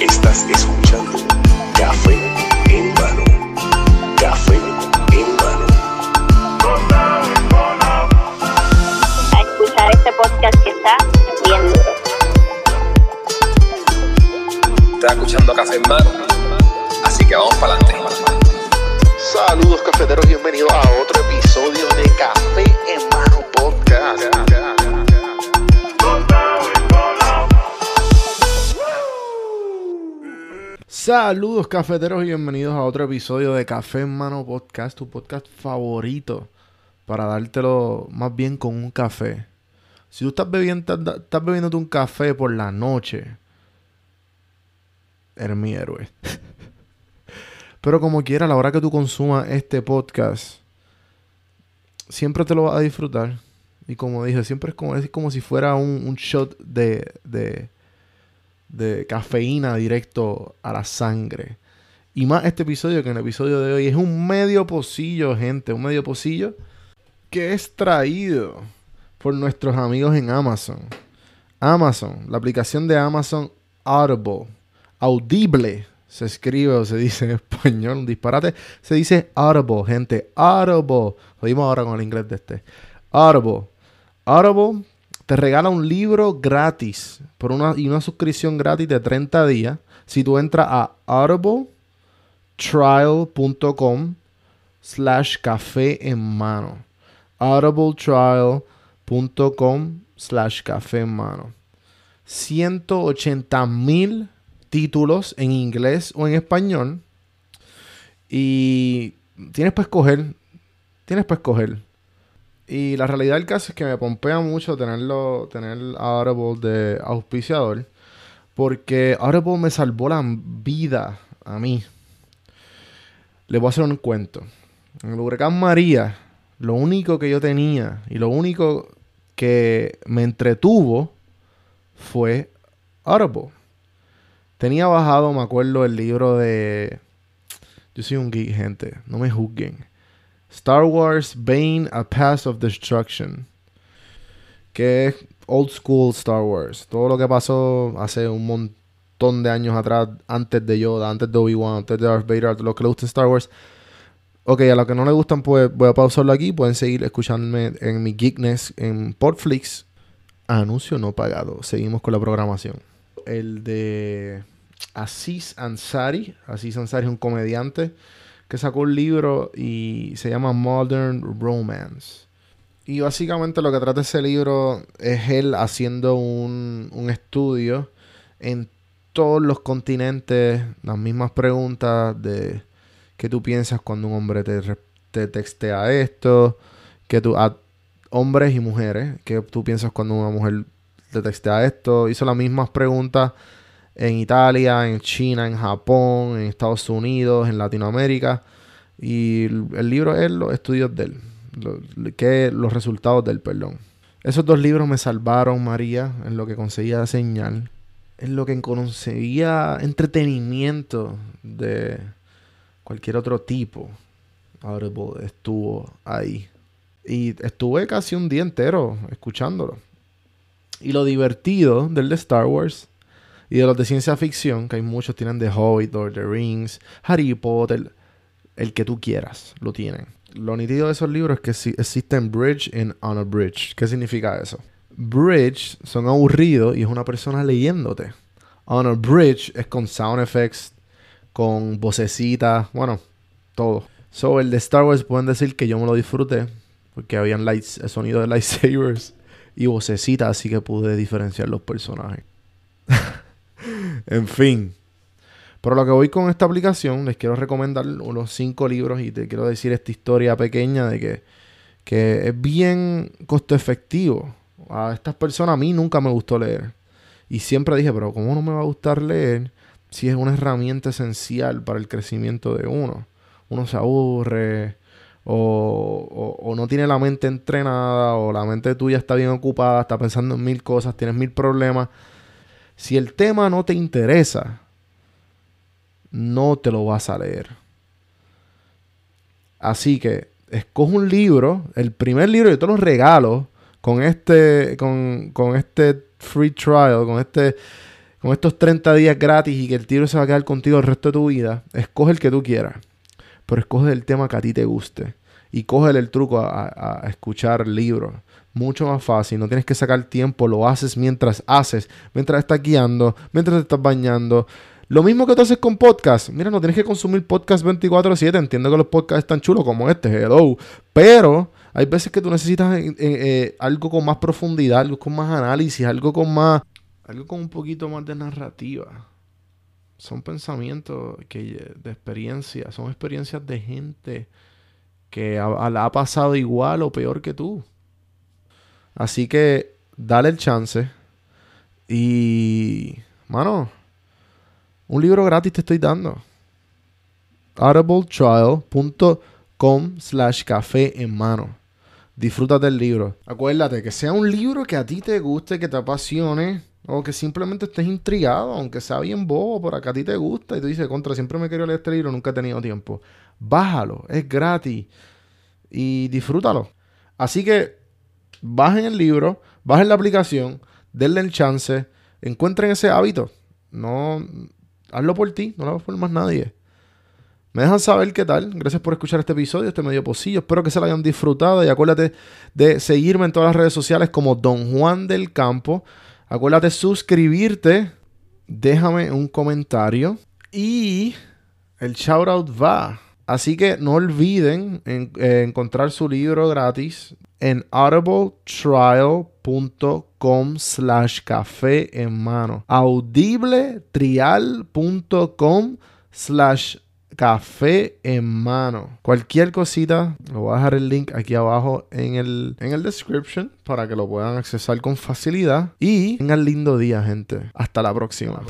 Estás escuchando Café Escuchando Café en Mano. Así que vamos para adelante. Saludos cafeteros, bienvenidos a otro episodio de Café en Mano Podcast. Saludos cafeteros y bienvenidos a otro episodio de Café en Mano Podcast, tu podcast favorito para dártelo más bien con un café. Si tú estás bebiendo, estás, estás bebiéndote un café por la noche, eres mi héroe. Pero como quiera, a la hora que tú consumas este podcast, siempre te lo vas a disfrutar. Y como dije, siempre es como, es como si fuera un, shot de, de, de cafeína directo a la sangre. Y más este episodio que en el episodio de hoy es un medio pocillo, gente. Un medio pocillo que es traído por nuestros amigos en Amazon. Amazon, la aplicación de Amazon Audible. Audible se escribe o se dice en español, un disparate. Se dice Audible, gente. Audible. Lo dimos ahora con el inglés de este. Audible. Audible te regala un libro gratis por una, y una suscripción gratis de 30 días si tú entras a audibletrial.com slash café en mano audibletrial.com slash café en mano 180 mil títulos en inglés o en español y tienes para escoger tienes para escoger y la realidad del caso es que me pompea mucho tenerlo, tener a Audible de auspiciador. Porque Audible me salvó la vida a mí. Le voy a hacer un cuento. En el huracán María, lo único que yo tenía y lo único que me entretuvo fue Audible. Tenía bajado, me acuerdo, el libro de... Yo soy un geek, gente. No me juzguen. Star Wars Bane, A Path of Destruction. Que es old school Star Wars. Todo lo que pasó hace un montón de años atrás, antes de Yoda, antes de Obi-Wan, antes de Darth Vader, lo que le gusta Star Wars. Ok, a los que no les gustan, pues voy a pausarlo aquí. Pueden seguir escuchándome en mi Geekness en Portflix. Anuncio no pagado. Seguimos con la programación. El de Aziz Ansari. Aziz Ansari es un comediante que sacó un libro y se llama Modern Romance. Y básicamente lo que trata ese libro es él haciendo un, un estudio en todos los continentes, las mismas preguntas de qué tú piensas cuando un hombre te, te textea esto, que tú, a hombres y mujeres, qué tú piensas cuando una mujer te textea esto. Hizo las mismas preguntas en Italia, en China, en Japón, en Estados Unidos, en Latinoamérica. Y el libro es los estudios de él, que, los resultados del perdón. Esos dos libros me salvaron, María, en lo que conseguía señal, en lo que conseguía entretenimiento de cualquier otro tipo. Audible estuvo ahí. Y estuve casi un día entero escuchándolo. Y lo divertido del de Star Wars y de los de ciencia ficción, que hay muchos, tienen The Hobbit, Lord of the Rings, Harry Potter, el que tú quieras, lo tienen. Lo nítido de esos libros es que existen bridge and on a bridge. ¿Qué significa eso? Bridge son aburridos y es una persona leyéndote. On a bridge es con sound effects, con vocecitas, bueno, todo. So, el de Star Wars pueden decir que yo me lo disfruté porque habían lights, el sonido de lightsabers y vocecitas, así que pude diferenciar los personajes. En fin. Pero lo que voy con esta aplicación, les quiero recomendar unos cinco libros y te quiero decir esta historia pequeña de que, que es bien costo efectivo. A estas personas a mí nunca me gustó leer. Y siempre dije, pero ¿cómo no me va a gustar leer si es una herramienta esencial para el crecimiento de uno? Uno se aburre o, o- o no tiene la mente entrenada o la mente tuya está bien ocupada, está pensando en mil cosas, tienes mil problemas. Si el tema no te interesa, no te lo vas a leer. Así que escoge un libro, el primer libro yo te lo regalo con este, con, con este free trial, con este, con estos 30 días gratis y que el libro se va a quedar contigo el resto de tu vida. Escoge el que tú quieras, pero escoge el tema que a ti te guste y cógele el truco a, a- a escuchar libros. Mucho más fácil, no tienes que sacar tiempo, lo haces mientras haces, mientras estás guiando, mientras te estás bañando. Lo mismo que tú haces con podcast. Mira, no tienes que consumir podcast 24/7. Entiendo que los podcasts están chulos como este, hello. Pero hay veces que tú necesitas eh, eh, algo con más profundidad, algo con más análisis, algo con más... Algo con un poquito más de narrativa. Son pensamientos que, de experiencia, son experiencias de gente que ha, ha pasado igual o peor que tú. Así que dale el chance. Y, mano, un libro gratis te estoy dando. audibletrial.com slash café en mano. Disfrútate del libro. Acuérdate que sea un libro que a ti te guste, que te apasione, o que simplemente estés intrigado, aunque sea bien bobo, pero que a ti te gusta y tú dices, contra, siempre me quiero leer este libro, nunca he tenido tiempo. Bájalo, es gratis y disfrútalo. Así que bajen el libro, bajen la aplicación, denle el chance, encuentren ese hábito. No, hazlo por ti, no lo hagas por más nadie. Me dejan saber qué tal. Gracias por escuchar este episodio, este medio pocillo. Espero que se lo hayan disfrutado y acuérdate de seguirme en todas las redes sociales como Don Juan del Campo. Acuérdate de suscribirte, déjame un comentario y el shoutout va. Así que no olviden en- eh, encontrar su libro gratis en audibletrial.com slash café en mano. audibletrial.com slash café en mano. Cualquier cosita, lo voy a dejar el link aquí abajo en el, en el description para que lo puedan accesar con facilidad. Y tengan lindo día, gente. Hasta la próxima.